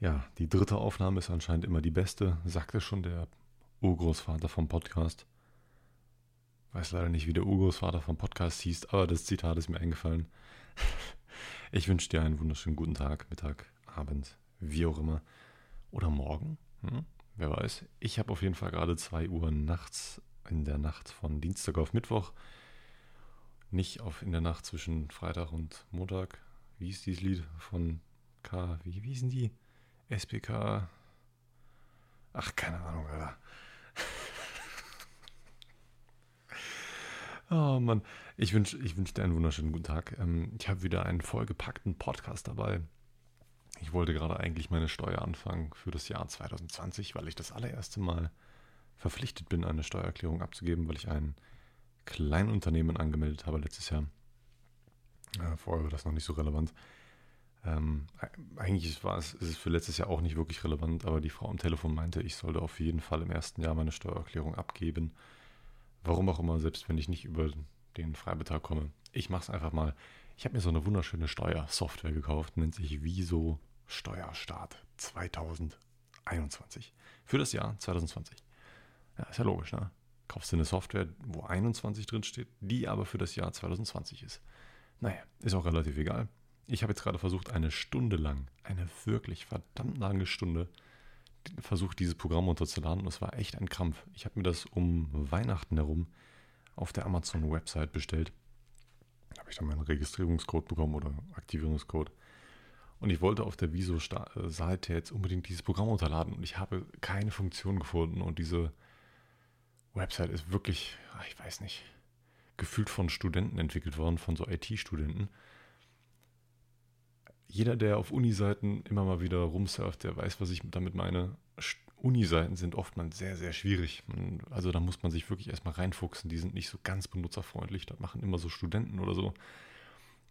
Ja, die dritte Aufnahme ist anscheinend immer die beste, sagte schon der Urgroßvater vom Podcast. Weiß leider nicht, wie der Urgroßvater vom Podcast hieß, aber das Zitat ist mir eingefallen. Ich wünsche dir einen wunderschönen guten Tag, Mittag, Abend, wie auch immer. Oder morgen, hm? wer weiß. Ich habe auf jeden Fall gerade 2 Uhr nachts in der Nacht von Dienstag auf Mittwoch. Nicht auf in der Nacht zwischen Freitag und Montag. Wie ist dieses Lied von K? Wie, wie hießen die? SPK. Ach, keine Ahnung, Alter. Oh Mann, ich wünsche ich wünsch dir einen wunderschönen guten Tag. Ähm, ich habe wieder einen vollgepackten Podcast dabei. Ich wollte gerade eigentlich meine Steuer anfangen für das Jahr 2020, weil ich das allererste Mal verpflichtet bin, eine Steuererklärung abzugeben, weil ich ein Kleinunternehmen angemeldet habe letztes Jahr. vorher war das noch nicht so relevant. Ähm, eigentlich war es, ist es für letztes Jahr auch nicht wirklich relevant, aber die Frau am Telefon meinte, ich sollte auf jeden Fall im ersten Jahr meine Steuererklärung abgeben. Warum auch immer, selbst wenn ich nicht über den Freibetrag komme. Ich mache es einfach mal. Ich habe mir so eine wunderschöne Steuersoftware gekauft, nennt sich Viso Steuerstart 2021. Für das Jahr 2020. Ja, ist ja logisch, ne? Kaufst du eine Software, wo 21 drin steht, die aber für das Jahr 2020 ist. Naja, ist auch relativ egal. Ich habe jetzt gerade versucht, eine Stunde lang, eine wirklich verdammt lange Stunde, versucht, dieses Programm runterzuladen und es war echt ein Krampf. Ich habe mir das um Weihnachten herum auf der Amazon-Website bestellt. Da habe ich dann meinen Registrierungscode bekommen oder Aktivierungscode. Und ich wollte auf der Viso-Seite jetzt unbedingt dieses Programm runterladen und ich habe keine Funktion gefunden und diese Website ist wirklich, ich weiß nicht, gefühlt von Studenten entwickelt worden, von so IT-Studenten jeder, der auf Uni-Seiten immer mal wieder rumsurft, der weiß, was ich damit meine. Uni-Seiten sind oftmals sehr, sehr schwierig. Also da muss man sich wirklich erstmal reinfuchsen. Die sind nicht so ganz benutzerfreundlich. Das machen immer so Studenten oder so,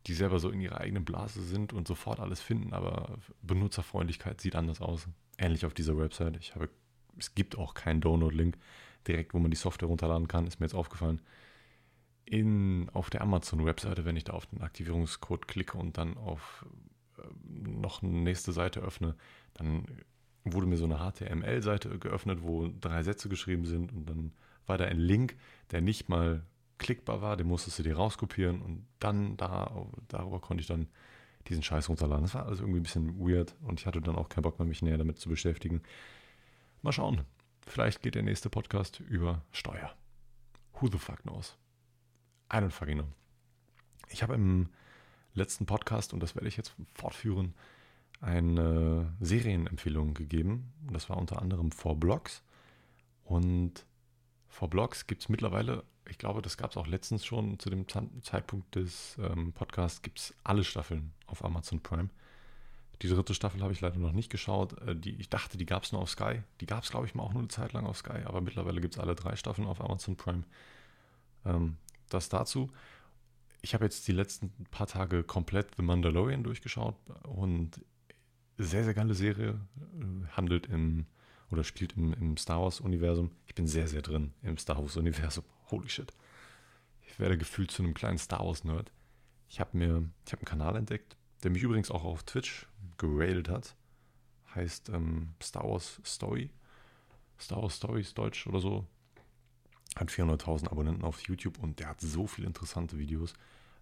die selber so in ihrer eigenen Blase sind und sofort alles finden. Aber Benutzerfreundlichkeit sieht anders aus. Ähnlich auf dieser Website. Ich habe, es gibt auch keinen Download-Link direkt, wo man die Software runterladen kann. Ist mir jetzt aufgefallen. In, auf der Amazon-Webseite, wenn ich da auf den Aktivierungscode klicke und dann auf noch eine nächste Seite öffne, dann wurde mir so eine HTML-Seite geöffnet, wo drei Sätze geschrieben sind und dann war da ein Link, der nicht mal klickbar war, den musstest du dir rauskopieren und dann da, darüber konnte ich dann diesen Scheiß runterladen. Das war alles irgendwie ein bisschen weird und ich hatte dann auch keinen Bock mehr, mich näher damit zu beschäftigen. Mal schauen. Vielleicht geht der nächste Podcast über Steuer. Who the fuck knows? I don't fucking know. Ich habe im letzten Podcast, und das werde ich jetzt fortführen, eine Serienempfehlung gegeben. Das war unter anderem For Blocks. Und For Blocks gibt es mittlerweile, ich glaube, das gab es auch letztens schon zu dem Zeitpunkt des ähm, Podcasts, gibt es alle Staffeln auf Amazon Prime. Die dritte Staffel habe ich leider noch nicht geschaut. Äh, die, ich dachte, die gab es nur auf Sky. Die gab es, glaube ich, mal auch nur eine Zeit lang auf Sky, aber mittlerweile gibt es alle drei Staffeln auf Amazon Prime. Ähm, das dazu ich habe jetzt die letzten paar Tage komplett The Mandalorian durchgeschaut und sehr, sehr geile Serie. Äh, handelt im oder spielt im, im Star Wars-Universum. Ich bin sehr, sehr drin im Star Wars-Universum. Holy shit. Ich werde gefühlt zu einem kleinen Star Wars-Nerd. Ich habe mir, ich habe einen Kanal entdeckt, der mich übrigens auch auf Twitch gerailed hat. Heißt ähm, Star Wars Story. Star Wars Stories Deutsch oder so hat 400.000 Abonnenten auf YouTube und der hat so viele interessante Videos,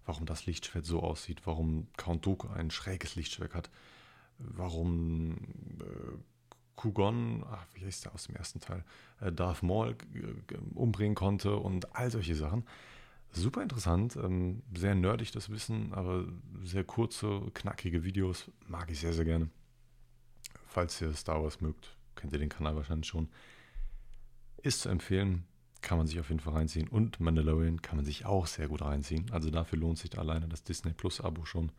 warum das Lichtschwert so aussieht, warum Count Dooku ein schräges Lichtschwert hat, warum äh, Kugon, ach, wie heißt der aus dem ersten Teil, äh, Darth Maul äh, umbringen konnte und all solche Sachen. Super interessant, ähm, sehr nerdig das Wissen, aber sehr kurze, knackige Videos mag ich sehr, sehr gerne. Falls ihr Star Wars mögt, kennt ihr den Kanal wahrscheinlich schon. Ist zu empfehlen, kann man sich auf jeden Fall reinziehen. Und Mandalorian kann man sich auch sehr gut reinziehen. Also dafür lohnt sich alleine das Disney Plus Abo schon.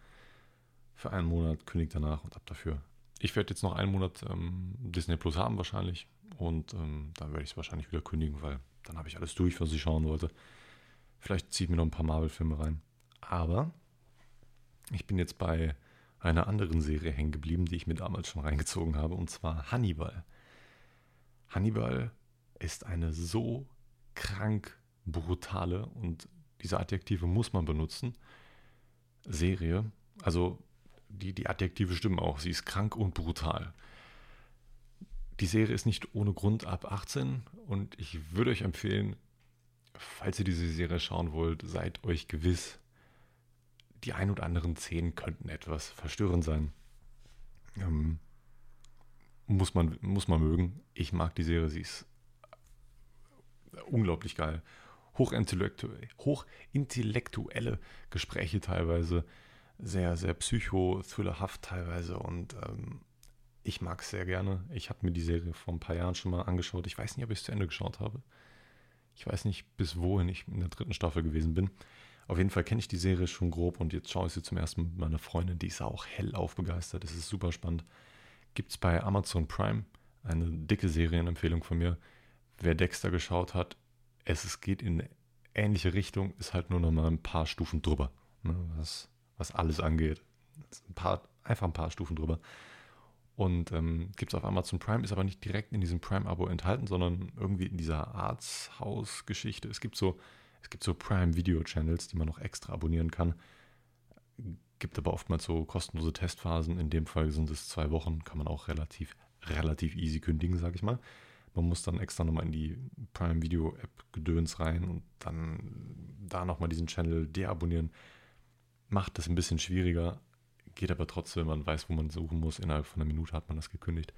Für einen Monat kündigt danach und ab dafür. Ich werde jetzt noch einen Monat ähm, Disney Plus haben wahrscheinlich. Und ähm, dann werde ich es wahrscheinlich wieder kündigen, weil dann habe ich alles durch, was ich schauen wollte. Vielleicht ziehe ich mir noch ein paar Marvel-Filme rein. Aber ich bin jetzt bei einer anderen Serie hängen geblieben, die ich mir damals schon reingezogen habe, und zwar Hannibal. Hannibal ist eine so krank brutale und diese Adjektive muss man benutzen. Serie, also die, die Adjektive stimmen auch, sie ist krank und brutal. Die Serie ist nicht ohne Grund ab 18 und ich würde euch empfehlen, falls ihr diese Serie schauen wollt, seid euch gewiss, die ein oder anderen Szenen könnten etwas verstörend sein. Ähm, muss, man, muss man mögen. Ich mag die Serie, sie ist unglaublich geil. Hochintellektuell, hochintellektuelle Gespräche teilweise, sehr, sehr psycho-thrillerhaft teilweise und ähm, ich mag es sehr gerne. Ich habe mir die Serie vor ein paar Jahren schon mal angeschaut. Ich weiß nicht, ob ich es zu Ende geschaut habe. Ich weiß nicht, bis wohin ich in der dritten Staffel gewesen bin. Auf jeden Fall kenne ich die Serie schon grob und jetzt schaue ich sie zum ersten Mal mit meiner Freundin. Die ist auch hellauf begeistert. Das ist super spannend. Gibt es bei Amazon Prime eine dicke Serienempfehlung von mir. Wer Dexter geschaut hat, es, es geht in eine ähnliche Richtung, ist halt nur noch mal ein paar Stufen drüber, ne, was, was alles angeht. Ein paar, einfach ein paar Stufen drüber. Und ähm, gibt es auf Amazon Prime, ist aber nicht direkt in diesem Prime-Abo enthalten, sondern irgendwie in dieser Arzthaus-Geschichte. Es gibt so, so Prime-Video-Channels, die man noch extra abonnieren kann. Gibt aber oftmals so kostenlose Testphasen. In dem Fall sind es zwei Wochen, kann man auch relativ, relativ easy kündigen, sage ich mal. Man muss dann extra nochmal in die Prime Video App Gedöns rein und dann da nochmal diesen Channel deabonnieren. Macht das ein bisschen schwieriger, Geht aber trotzdem, man weiß, wo man suchen muss. Innerhalb von einer Minute hat man das gekündigt.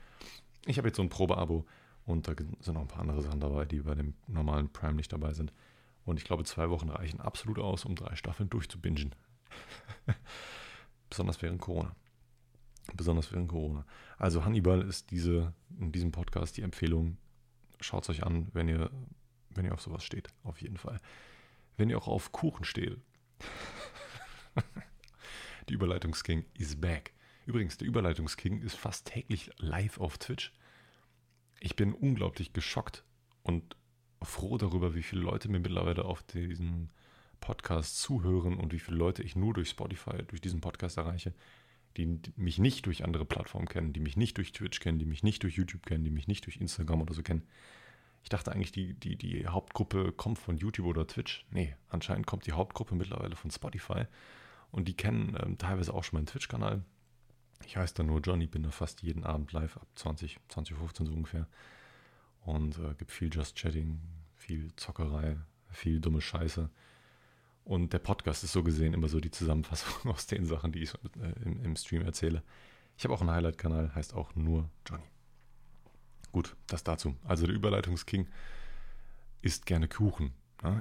Ich habe jetzt so ein Probeabo und da sind noch ein paar andere Sachen dabei, die bei dem normalen Prime nicht dabei sind. Und ich glaube, zwei Wochen reichen absolut aus, um drei Staffeln durchzubingen. Besonders während Corona. Besonders während Corona. Also Hannibal ist diese, in diesem Podcast die Empfehlung. Schaut es euch an, wenn ihr, wenn ihr auf sowas steht. Auf jeden Fall. Wenn ihr auch auf Kuchen steht. Die Überleitungsking is back. Übrigens, der Überleitungsking ist fast täglich live auf Twitch. Ich bin unglaublich geschockt und froh darüber, wie viele Leute mir mittlerweile auf diesen Podcast zuhören und wie viele Leute ich nur durch Spotify, durch diesen Podcast erreiche, die mich nicht durch andere Plattformen kennen, die mich nicht durch Twitch kennen, die mich nicht durch YouTube kennen, die mich nicht durch Instagram oder so kennen. Ich dachte eigentlich, die, die, die Hauptgruppe kommt von YouTube oder Twitch. Nee, anscheinend kommt die Hauptgruppe mittlerweile von Spotify. Und die kennen ähm, teilweise auch schon meinen Twitch-Kanal. Ich heiße da nur Johnny, bin da fast jeden Abend live ab 20, 2015 so ungefähr. Und äh, gibt viel Just Chatting, viel Zockerei, viel dumme Scheiße. Und der Podcast ist so gesehen immer so die Zusammenfassung aus den Sachen, die ich äh, im, im Stream erzähle. Ich habe auch einen Highlight-Kanal, heißt auch nur Johnny. Gut, das dazu. Also der Überleitungsking isst gerne Kuchen.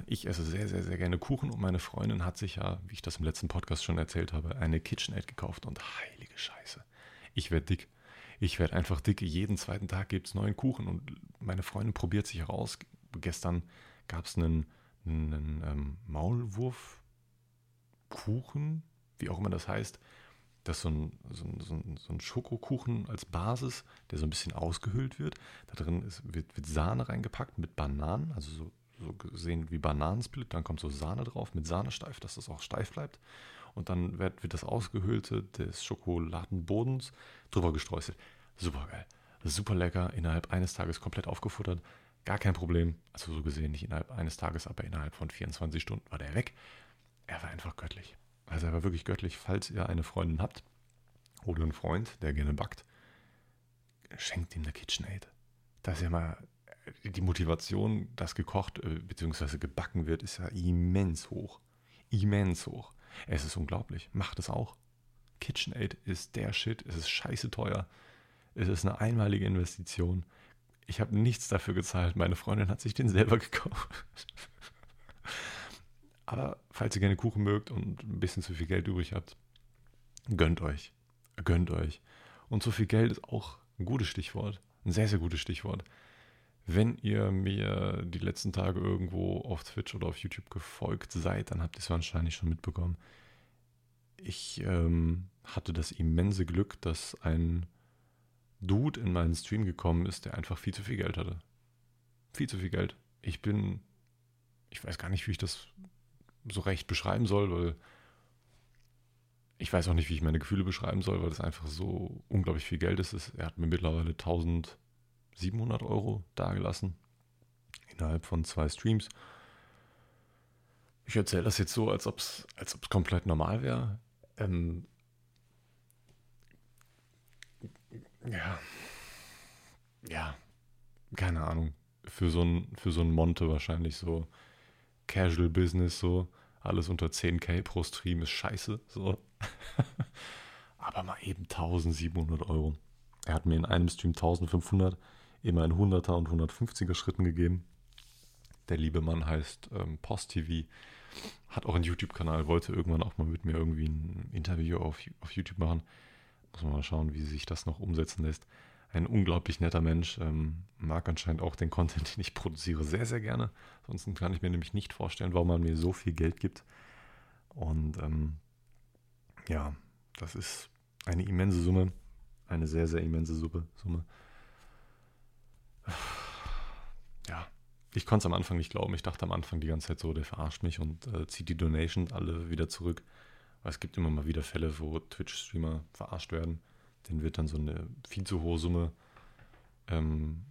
Ich esse sehr, sehr, sehr gerne Kuchen und meine Freundin hat sich ja, wie ich das im letzten Podcast schon erzählt habe, eine KitchenAid gekauft und heilige Scheiße. Ich werde dick. Ich werde einfach dick. Jeden zweiten Tag gibt es neuen Kuchen und meine Freundin probiert sich heraus. Gestern gab es einen, einen ähm, Maulwurfkuchen, wie auch immer das heißt. Das ist so ein, so, ein, so, ein, Schokokuchen als Basis, der so ein bisschen ausgehöhlt wird. Da drin ist, wird, wird Sahne reingepackt mit Bananen, also so so gesehen wie Bananensplit, dann kommt so Sahne drauf mit Sahnesteif, dass das auch steif bleibt. Und dann wird, wird das Ausgehöhlte des Schokoladenbodens drüber gestreuselt. Super geil. Super lecker, innerhalb eines Tages komplett aufgefuttert. Gar kein Problem. Also so gesehen nicht innerhalb eines Tages, aber innerhalb von 24 Stunden war der weg. Er war einfach göttlich. Also er war wirklich göttlich. Falls ihr eine Freundin habt oder einen Freund, der gerne backt, schenkt ihm eine KitchenAid. Das ist ja mal die Motivation, dass gekocht äh, bzw. gebacken wird, ist ja immens hoch. Immens hoch. Es ist unglaublich. Macht es auch. KitchenAid ist der Shit. Es ist scheiße teuer. Es ist eine einmalige Investition. Ich habe nichts dafür gezahlt. Meine Freundin hat sich den selber gekauft. Aber falls ihr gerne Kuchen mögt und ein bisschen zu viel Geld übrig habt, gönnt euch. Gönnt euch. Und zu viel Geld ist auch ein gutes Stichwort. Ein sehr, sehr gutes Stichwort. Wenn ihr mir die letzten Tage irgendwo auf Twitch oder auf YouTube gefolgt seid, dann habt ihr es wahrscheinlich schon mitbekommen. Ich ähm, hatte das immense Glück, dass ein Dude in meinen Stream gekommen ist, der einfach viel zu viel Geld hatte. Viel zu viel Geld. Ich bin, ich weiß gar nicht, wie ich das so recht beschreiben soll, weil ich weiß auch nicht, wie ich meine Gefühle beschreiben soll, weil das einfach so unglaublich viel Geld ist. Er hat mir mittlerweile 1000 700 Euro dagelassen innerhalb von zwei Streams. Ich erzähle das jetzt so, als ob es als komplett normal wäre. Ähm, ja. Ja. keine Ahnung, für so ein, für so ein Monte wahrscheinlich so Casual Business, so alles unter 10k pro Stream ist scheiße, so. Aber mal eben 1700 Euro. Er hat mir in einem Stream 1500 immer in 100er und 150er Schritten gegeben. Der liebe Mann heißt ähm, Post TV, hat auch einen YouTube-Kanal, wollte irgendwann auch mal mit mir irgendwie ein Interview auf, auf YouTube machen. Muss man mal schauen, wie sich das noch umsetzen lässt. Ein unglaublich netter Mensch, ähm, mag anscheinend auch den Content, den ich produziere, sehr, sehr gerne. Ansonsten kann ich mir nämlich nicht vorstellen, warum man mir so viel Geld gibt. Und ähm, ja, das ist eine immense Summe, eine sehr, sehr immense Summe. Ja, ich konnte es am Anfang nicht glauben. Ich dachte am Anfang die ganze Zeit so, der verarscht mich und äh, zieht die Donations alle wieder zurück. Es gibt immer mal wieder Fälle, wo Twitch-Streamer verarscht werden. Denen wird dann so eine viel zu hohe Summe ähm,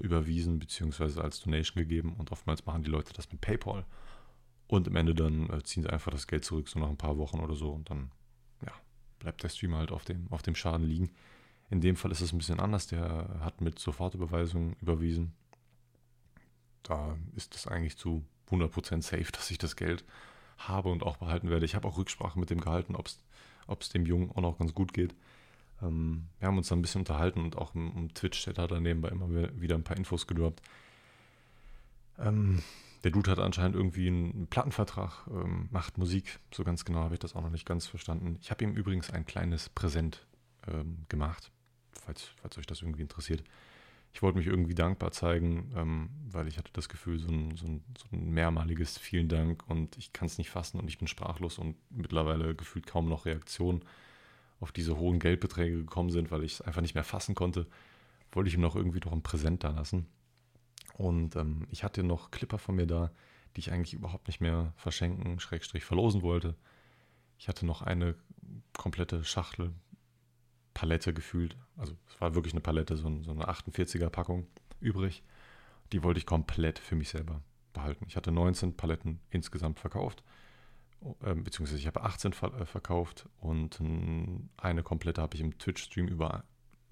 überwiesen bzw. als Donation gegeben und oftmals machen die Leute das mit PayPal und am Ende dann äh, ziehen sie einfach das Geld zurück, so nach ein paar Wochen oder so und dann ja, bleibt der Streamer halt auf dem, auf dem Schaden liegen. In dem Fall ist es ein bisschen anders, der hat mit Sofortüberweisung überwiesen da ist es eigentlich zu 100% safe, dass ich das Geld habe und auch behalten werde. Ich habe auch Rücksprache mit dem gehalten, ob es dem Jungen auch noch ganz gut geht. Ähm, wir haben uns dann ein bisschen unterhalten und auch im, im Twitch-Chat hat er nebenbei immer wieder ein paar Infos gedroppt. Ähm, der Dude hat anscheinend irgendwie einen Plattenvertrag, ähm, macht Musik. So ganz genau habe ich das auch noch nicht ganz verstanden. Ich habe ihm übrigens ein kleines Präsent ähm, gemacht, falls, falls euch das irgendwie interessiert ich wollte mich irgendwie dankbar zeigen, ähm, weil ich hatte das Gefühl, so ein, so ein, so ein mehrmaliges Vielen Dank und ich kann es nicht fassen und ich bin sprachlos und mittlerweile gefühlt kaum noch Reaktionen auf diese hohen Geldbeträge gekommen sind, weil ich es einfach nicht mehr fassen konnte, wollte ich ihm noch irgendwie noch ein Präsent da lassen. Und ähm, ich hatte noch Clipper von mir da, die ich eigentlich überhaupt nicht mehr verschenken, Schrägstrich verlosen wollte. Ich hatte noch eine komplette Schachtel Palette gefühlt. Also es war wirklich eine Palette, so, so eine 48er Packung übrig. Die wollte ich komplett für mich selber behalten. Ich hatte 19 Paletten insgesamt verkauft, äh, beziehungsweise ich habe 18 ver äh, verkauft und eine komplette habe ich im Twitch-Stream über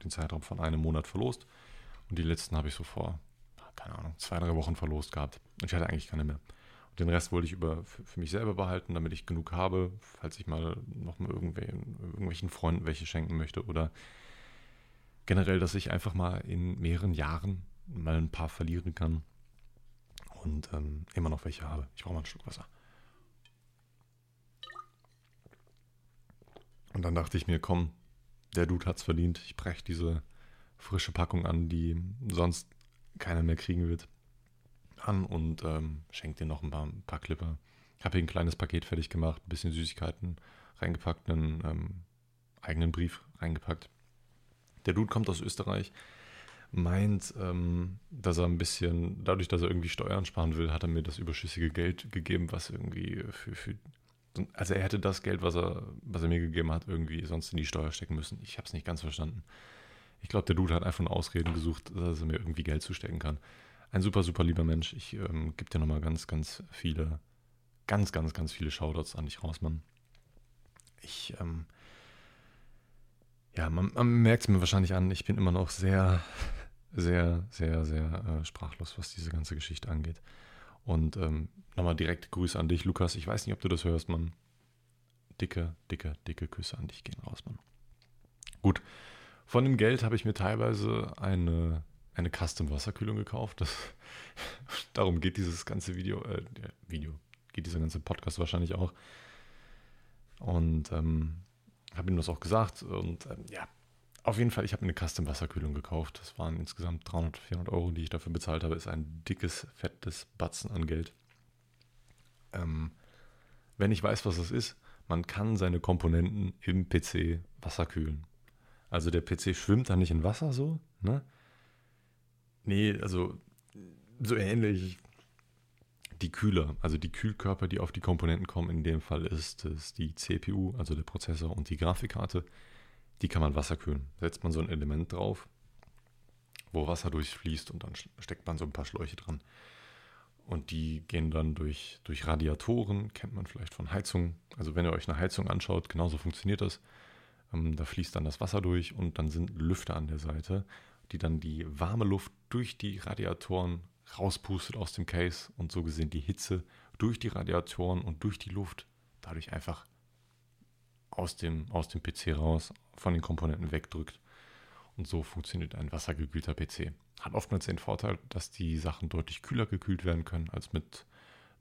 den Zeitraum von einem Monat verlost. Und die letzten habe ich so vor, keine Ahnung, zwei, drei Wochen verlost gehabt. Und ich hatte eigentlich keine mehr. Den Rest wollte ich über, für, mich selber behalten, damit ich genug habe, falls ich mal nochmal irgendwelchen Freunden welche schenken möchte oder generell, dass ich einfach mal in mehreren Jahren mal ein paar verlieren kann und ähm, immer noch welche habe. Ich brauche mal ein Stück Wasser. Und dann dachte ich mir, komm, der Dude hat's verdient. Ich breche diese frische Packung an, die sonst keiner mehr kriegen wird an und ähm, schenkt dir noch ein paar, ein paar Clipper. Ich habe hier ein kleines Paket fertig gemacht, ein bisschen Süßigkeiten reingepackt, einen ähm, eigenen Brief reingepackt. Der Dude kommt aus Österreich, meint, ähm, dass er ein bisschen, dadurch, dass er irgendwie Steuern sparen will, hat er mir das überschüssige Geld gegeben, was irgendwie für, für also er hätte das Geld, was er, was er mir gegeben hat, irgendwie sonst in die Steuer stecken müssen. Ich habe es nicht ganz verstanden. Ich glaube, der Dude hat einfach nur Ausreden gesucht, dass er mir irgendwie Geld zustecken kann ein super, super lieber Mensch. Ich ähm, gebe dir nochmal ganz, ganz viele, ganz, ganz, ganz viele Shoutouts an dich raus, Mann. Ich, ähm, ja, man, man merkt es mir wahrscheinlich an, ich bin immer noch sehr, sehr, sehr, sehr äh, sprachlos, was diese ganze Geschichte angeht. Und ähm, nochmal direkt Grüße an dich, Lukas. Ich weiß nicht, ob du das hörst, Mann. Dicke, dicke, dicke Küsse an dich gehen raus, Mann. Gut. Von dem Geld habe ich mir teilweise eine eine Custom-Wasserkühlung gekauft. Das, darum geht dieses ganze Video, äh, Video, geht dieser ganze Podcast wahrscheinlich auch. Und ähm, habe ihm das auch gesagt. Und ähm, ja, auf jeden Fall, ich habe mir eine Custom-Wasserkühlung gekauft. Das waren insgesamt 300, 400 Euro, die ich dafür bezahlt habe. Ist ein dickes, fettes Batzen an Geld. Ähm, wenn ich weiß, was das ist, man kann seine Komponenten im PC wasserkühlen. Also der PC schwimmt dann nicht in Wasser so, ne? Nee, also so ähnlich. Die Kühler, also die Kühlkörper, die auf die Komponenten kommen, in dem Fall ist es die CPU, also der Prozessor und die Grafikkarte. Die kann man wasserkühlen. Setzt man so ein Element drauf, wo Wasser durchfließt und dann steckt man so ein paar Schläuche dran. Und die gehen dann durch, durch Radiatoren, kennt man vielleicht von Heizungen. Also wenn ihr euch eine Heizung anschaut, genauso funktioniert das. Ähm, da fließt dann das Wasser durch und dann sind Lüfter an der Seite die dann die warme Luft durch die Radiatoren rauspustet aus dem Case und so gesehen die Hitze durch die Radiatoren und durch die Luft dadurch einfach aus dem, aus dem PC raus, von den Komponenten wegdrückt. Und so funktioniert ein wassergekühlter PC. Hat oftmals den Vorteil, dass die Sachen deutlich kühler gekühlt werden können als mit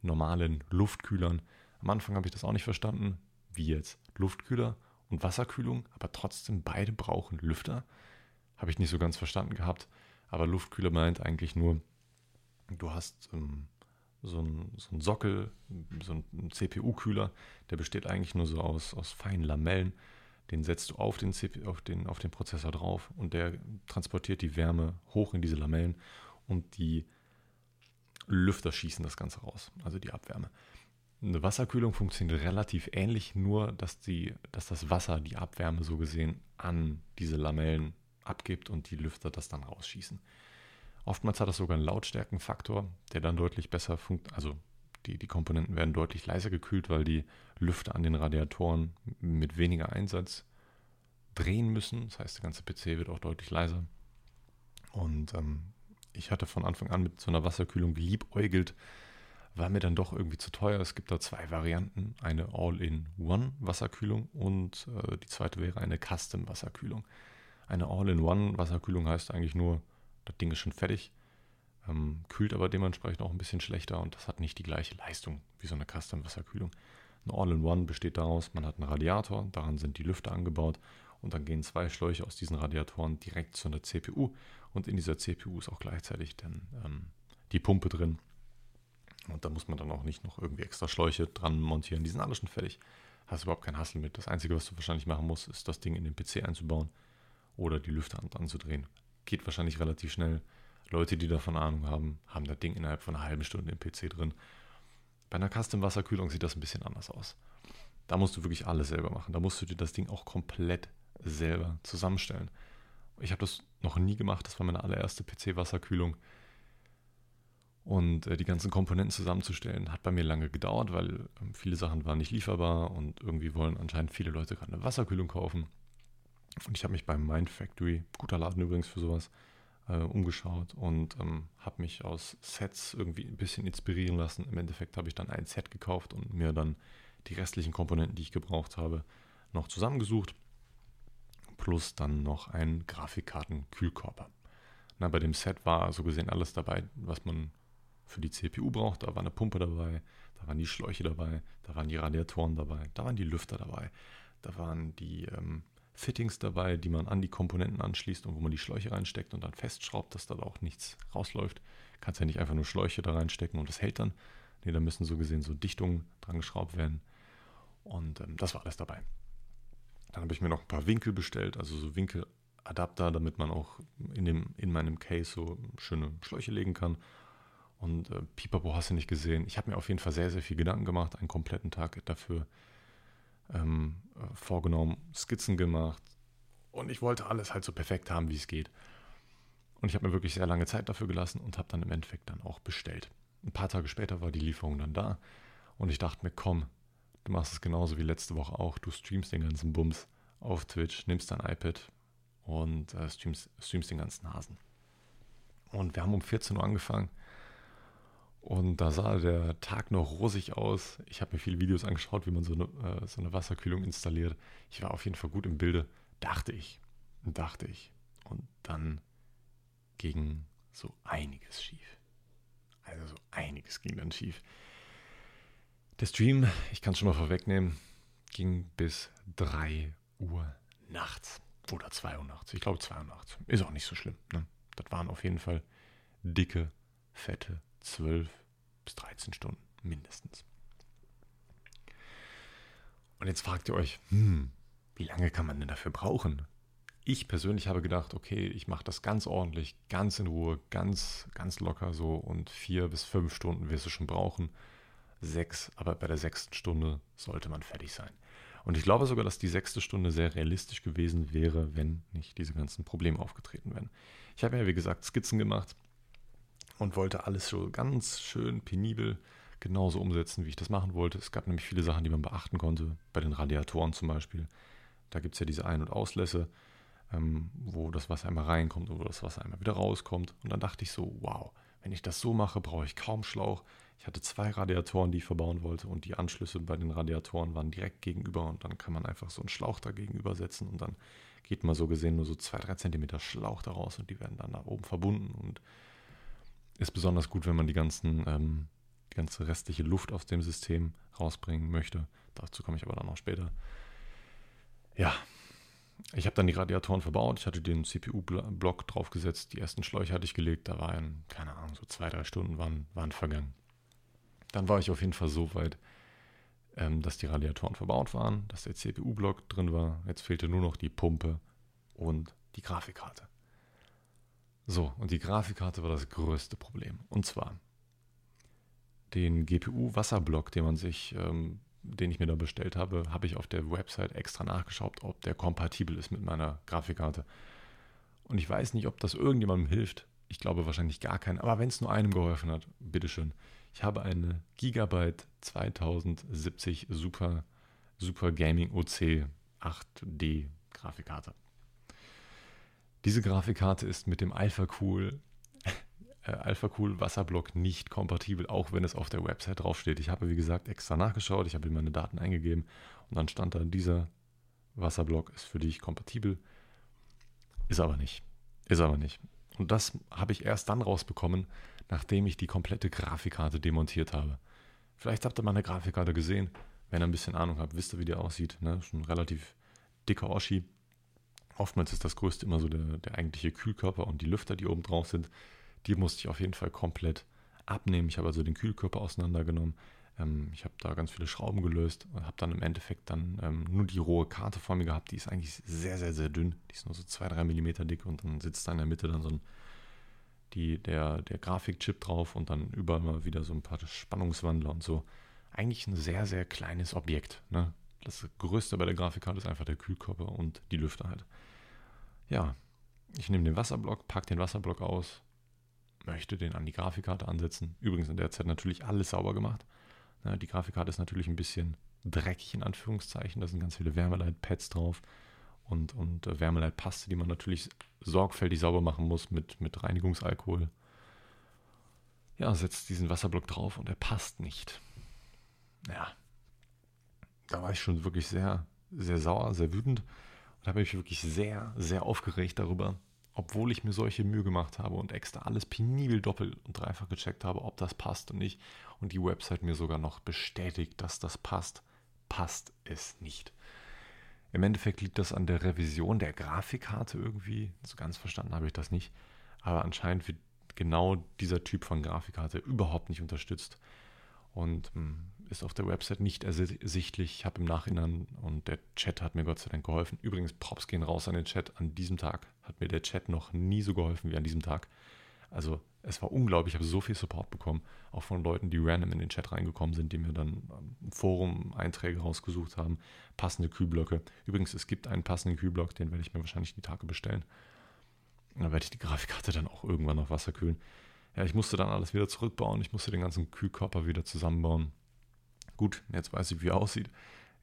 normalen Luftkühlern. Am Anfang habe ich das auch nicht verstanden, wie jetzt Luftkühler und Wasserkühlung, aber trotzdem beide brauchen Lüfter. Habe ich nicht so ganz verstanden gehabt. Aber Luftkühler meint eigentlich nur, du hast ähm, so einen so Sockel, so einen CPU-Kühler, der besteht eigentlich nur so aus, aus feinen Lamellen. Den setzt du auf den, CPU, auf, den, auf den Prozessor drauf und der transportiert die Wärme hoch in diese Lamellen und die Lüfter schießen das Ganze raus, also die Abwärme. Eine Wasserkühlung funktioniert relativ ähnlich, nur dass, die, dass das Wasser die Abwärme so gesehen an diese Lamellen abgibt und die Lüfter das dann rausschießen. Oftmals hat das sogar einen Lautstärkenfaktor, der dann deutlich besser funktioniert. Also die, die Komponenten werden deutlich leiser gekühlt, weil die Lüfter an den Radiatoren mit weniger Einsatz drehen müssen. Das heißt, der ganze PC wird auch deutlich leiser. Und ähm, ich hatte von Anfang an mit so einer Wasserkühlung geliebäugelt, war mir dann doch irgendwie zu teuer. Es gibt da zwei Varianten, eine All-in-One Wasserkühlung und äh, die zweite wäre eine Custom Wasserkühlung. Eine All-in-One Wasserkühlung heißt eigentlich nur, das Ding ist schon fertig, ähm, kühlt aber dementsprechend auch ein bisschen schlechter und das hat nicht die gleiche Leistung wie so eine Custom-Wasserkühlung. Ein All-in-One besteht daraus, man hat einen Radiator, daran sind die Lüfter angebaut und dann gehen zwei Schläuche aus diesen Radiatoren direkt zu einer CPU und in dieser CPU ist auch gleichzeitig dann ähm, die Pumpe drin. Und da muss man dann auch nicht noch irgendwie extra Schläuche dran montieren. Die sind alle schon fertig. Hast überhaupt keinen Hassel mit. Das Einzige, was du wahrscheinlich machen musst, ist das Ding in den PC einzubauen oder die Lüfter anzudrehen geht wahrscheinlich relativ schnell. Leute, die davon Ahnung haben, haben das Ding innerhalb von einer halben Stunde im PC drin. Bei einer Custom-Wasserkühlung sieht das ein bisschen anders aus. Da musst du wirklich alles selber machen. Da musst du dir das Ding auch komplett selber zusammenstellen. Ich habe das noch nie gemacht. Das war meine allererste PC-Wasserkühlung. Und äh, die ganzen Komponenten zusammenzustellen, hat bei mir lange gedauert, weil äh, viele Sachen waren nicht lieferbar und irgendwie wollen anscheinend viele Leute gerade eine Wasserkühlung kaufen. Und ich habe mich beim Mind Factory, guter Laden übrigens für sowas, äh, umgeschaut und ähm, habe mich aus Sets irgendwie ein bisschen inspirieren lassen. Im Endeffekt habe ich dann ein Set gekauft und mir dann die restlichen Komponenten, die ich gebraucht habe, noch zusammengesucht. Plus dann noch ein Grafikkarten-Kühlkörper. Na, bei dem Set war so gesehen alles dabei, was man für die CPU braucht. Da war eine Pumpe dabei, da waren die Schläuche dabei, da waren die Radiatoren dabei, da waren die Lüfter dabei, da waren die ähm, Fittings dabei, die man an die Komponenten anschließt und wo man die Schläuche reinsteckt und dann festschraubt, dass da auch nichts rausläuft. Kannst ja nicht einfach nur Schläuche da reinstecken und das hält dann. Nee, da müssen so gesehen so Dichtungen dran geschraubt werden. Und ähm, das war alles dabei. Dann habe ich mir noch ein paar Winkel bestellt, also so Winkeladapter, damit man auch in, dem, in meinem Case so schöne Schläuche legen kann. Und äh, Pipapo hast du nicht gesehen. Ich habe mir auf jeden Fall sehr, sehr viel Gedanken gemacht, einen kompletten Tag dafür ähm, vorgenommen, Skizzen gemacht und ich wollte alles halt so perfekt haben, wie es geht. Und ich habe mir wirklich sehr lange Zeit dafür gelassen und habe dann im Endeffekt dann auch bestellt. Ein paar Tage später war die Lieferung dann da und ich dachte mir, komm, du machst es genauso wie letzte Woche auch. Du streamst den ganzen Bums auf Twitch, nimmst dein iPad und äh, streamst, streamst den ganzen Hasen. Und wir haben um 14 Uhr angefangen und da sah der Tag noch rosig aus. Ich habe mir viele Videos angeschaut, wie man so eine, äh, so eine Wasserkühlung installiert. Ich war auf jeden Fall gut im Bilde, dachte ich. Dachte ich. Und dann ging so einiges schief. Also so einiges ging dann schief. Der Stream, ich kann es schon mal vorwegnehmen, ging bis 3 Uhr nachts. Oder 2 Uhr nachts. Ich glaube 2 Uhr nachts. Ist auch nicht so schlimm. Ne? Das waren auf jeden Fall dicke, fette 12 bis 13 Stunden mindestens. Und jetzt fragt ihr euch, hm, wie lange kann man denn dafür brauchen? Ich persönlich habe gedacht, okay, ich mache das ganz ordentlich, ganz in Ruhe, ganz, ganz locker so und vier bis fünf Stunden wirst du schon brauchen. Sechs, aber bei der sechsten Stunde sollte man fertig sein. Und ich glaube sogar, dass die sechste Stunde sehr realistisch gewesen wäre, wenn nicht diese ganzen Probleme aufgetreten wären. Ich habe ja, wie gesagt, Skizzen gemacht und wollte alles so ganz schön penibel genauso umsetzen, wie ich das machen wollte. Es gab nämlich viele Sachen, die man beachten konnte, bei den Radiatoren zum Beispiel. Da gibt es ja diese Ein- und Auslässe. ähm, wo das Wasser einmal reinkommt und wo das Wasser einmal wieder rauskommt. Und dann dachte ich so, wow, wenn ich das so mache, brauche ich kaum Schlauch. Ich hatte zwei Radiatoren, die ich verbauen wollte und die Anschlüsse bei den Radiatoren waren direkt gegenüber und dann kann man einfach so einen Schlauch da gegenüber setzen und dann geht mal so gesehen nur so zwei, drei Zentimeter Schlauch daraus und die werden dann nach oben verbunden und ist besonders gut, wenn man die ganzen, ähm, die ganze restliche Luft aus dem System rausbringen möchte. Dazu komme ich aber dann noch später. Ja, ich habe dann die Radiatoren verbaut, ich hatte den CPU-Block draufgesetzt, die ersten Schläuche hatte ich gelegt, da waren, keine Ahnung, so zwei, drei Stunden waren, waren vergangen. Dann war ich auf jeden Fall so weit, ähm, dass die Radiatoren verbaut waren, dass der CPU-Block drin war. Jetzt fehlte nur noch die Pumpe und die Grafikkarte. So, und die Grafikkarte war das größte Problem. Und zwar den GPU-Wasserblock, den man sich, ähm, den ich mir da bestellt habe, habe ich auf der Website extra nachgeschaut, ob der kompatibel ist mit meiner Grafikkarte. Und ich weiß nicht, ob das irgendjemandem hilft. Ich glaube wahrscheinlich gar keinen. Aber wenn es nur einem geholfen hat, bitteschön. Ich habe eine Gigabyte 2070 Super, Super Gaming OC 8D Grafikkarte. Diese Grafikkarte ist mit dem AlphaCool äh, AlphaCool Wasserblock nicht kompatibel, auch wenn es auf der Website draufsteht. Ich habe, wie gesagt, extra nachgeschaut, ich habe meine Daten eingegeben und dann stand da, dieser Wasserblock ist für dich kompatibel. Ist aber nicht. Ist aber nicht. Und das habe ich erst dann rausbekommen, nachdem ich die komplette Grafikkarte demontiert habe. Vielleicht habt ihr meine Grafikkarte gesehen. Wenn ihr ein bisschen Ahnung habt, wisst ihr, wie die aussieht. Ne? Schon relativ dicker Oschi. Oftmals ist das größte immer so der, der eigentliche Kühlkörper und die Lüfter, die oben drauf sind. Die musste ich auf jeden Fall komplett abnehmen. Ich habe also den Kühlkörper auseinandergenommen. Ähm, ich habe da ganz viele Schrauben gelöst und habe dann im Endeffekt dann ähm, nur die rohe Karte vor mir gehabt. Die ist eigentlich sehr, sehr, sehr dünn. Die ist nur so 2-3 mm dick und dann sitzt da in der Mitte dann so ein die, der, der Grafikchip drauf und dann überall mal wieder so ein paar Spannungswandler und so. Eigentlich ein sehr, sehr kleines Objekt. Ne? Das Größte bei der Grafikkarte ist einfach der Kühlkörper und die Lüfter halt. Ja, ich nehme den Wasserblock, packe den Wasserblock aus, möchte den an die Grafikkarte ansetzen. Übrigens in der Zeit natürlich alles sauber gemacht. Die Grafikkarte ist natürlich ein bisschen dreckig in Anführungszeichen. Da sind ganz viele Wärmeleitpads drauf und, und äh, Wärmeleitpaste, die man natürlich sorgfältig sauber machen muss mit, mit Reinigungsalkohol. Ja, setzt diesen Wasserblock drauf und er passt nicht. Ja, da war ich schon wirklich sehr, sehr sauer, sehr wütend und habe mich wirklich sehr, sehr aufgeregt darüber, obwohl ich mir solche Mühe gemacht habe und extra alles penibel doppelt und dreifach gecheckt habe, ob das passt und nicht. Und die Website mir sogar noch bestätigt, dass das passt, passt es nicht. Im Endeffekt liegt das an der Revision der Grafikkarte irgendwie. So ganz verstanden habe ich das nicht. Aber anscheinend wird genau dieser Typ von Grafikkarte überhaupt nicht unterstützt und hm, ist auf der Website nicht ersichtlich. Ich habe im Nachhinein und der Chat hat mir Gott sei Dank geholfen. Übrigens, Props gehen raus an den Chat. An diesem Tag hat mir der Chat noch nie so geholfen wie an diesem Tag. Also es war unglaublich, ich habe so viel Support bekommen, auch von Leuten, die random in den Chat reingekommen sind, die mir dann ähm, Forum-Einträge rausgesucht haben, passende Kühlblöcke. Übrigens, es gibt einen passenden Kühlblock, den werde ich mir wahrscheinlich die Tage bestellen. Dann werde ich die Grafikkarte dann auch irgendwann auf Wasser kühlen. Ja, ich musste dann alles wieder zurückbauen, ich musste den ganzen Kühlkörper wieder zusammenbauen. Gut, jetzt weiß ich, wie er aussieht.